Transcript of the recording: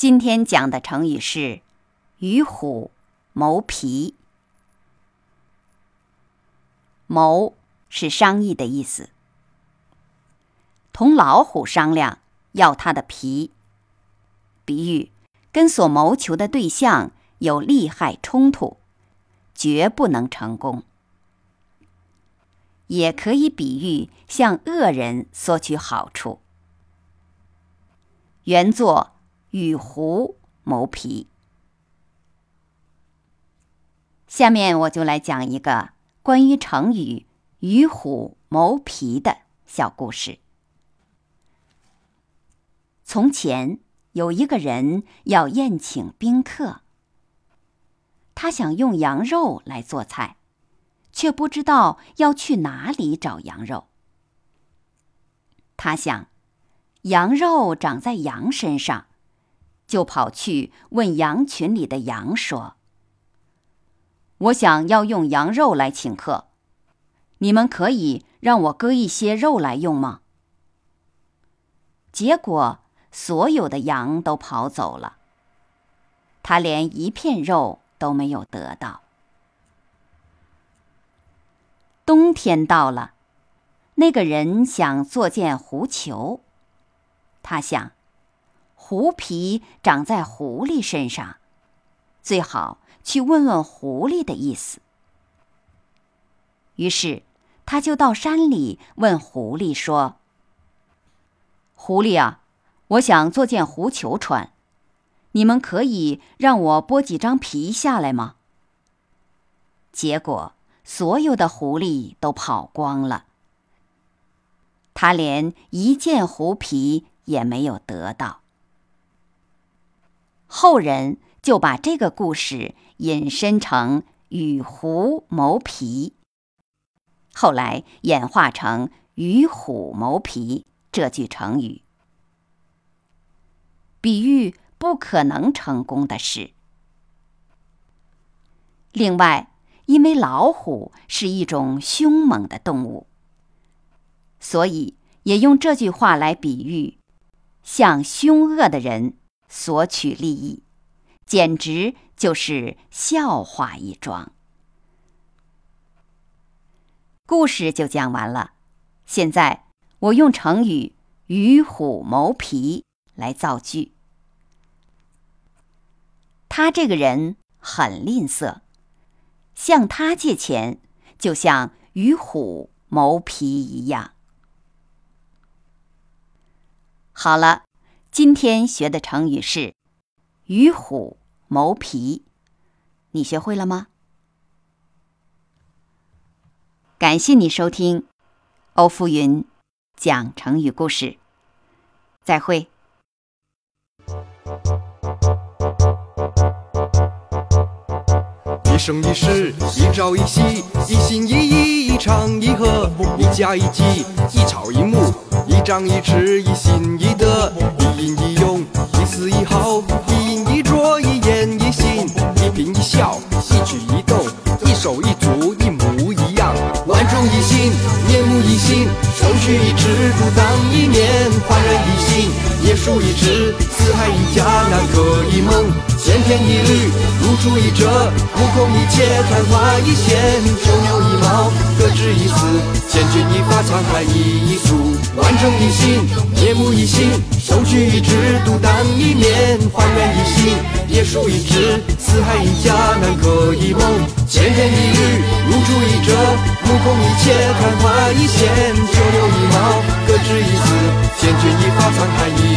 今天讲的成语是“与虎谋皮”。谋是商议的意思，同老虎商量要它的皮，比喻跟所谋求的对象有利害冲突，绝不能成功。也可以比喻向恶人索取好处。原作。与狐谋皮。下面我就来讲一个关于成语“与虎谋皮”的小故事。从前有一个人要宴请宾客，他想用羊肉来做菜，却不知道要去哪里找羊肉。他想，羊肉长在羊身上。就跑去问羊群里的羊说：“我想要用羊肉来请客，你们可以让我割一些肉来用吗？”结果所有的羊都跑走了，他连一片肉都没有得到。冬天到了，那个人想做件狐裘，他想。狐皮长在狐狸身上，最好去问问狐狸的意思。于是，他就到山里问狐狸说：“狐狸啊，我想做件狐裘穿，你们可以让我剥几张皮下来吗？”结果，所有的狐狸都跑光了，他连一件狐皮也没有得到。后人就把这个故事引申成“与狐谋皮”，后来演化成“与虎谋皮”这句成语，比喻不可能成功的事。另外，因为老虎是一种凶猛的动物，所以也用这句话来比喻像凶恶的人。索取利益，简直就是笑话一桩。故事就讲完了，现在我用成语“与虎谋皮”来造句。他这个人很吝啬，向他借钱就像与虎谋皮一样。好了。今天学的成语是“与虎谋皮”，你学会了吗？感谢你收听欧福云讲成语故事，再会。一生一世，一朝一夕，一心一意，一唱一和，一家一计，一草一木，一张一弛，一心一德。一饮一用，一丝一毫，一饮一啄，一言一行，一颦一笑，一举一动，一手一足，一模一样。万众一心，面目一新，手取一尺，独当一面，焕然一新，叶树一枝，四海一家，南柯一梦，千篇一律，如出一辙，目空一切，昙花一现，九牛一毛，各执一词，千钧一发，沧海一粟，万众一心，面目一新。手取一枝，独当一面，焕然一新，叶树一枝，四海一家，南柯一梦，千篇一律，如出一辙，目空一切，昙花一现，九牛一毛，各执一词，千钧一发，沧海一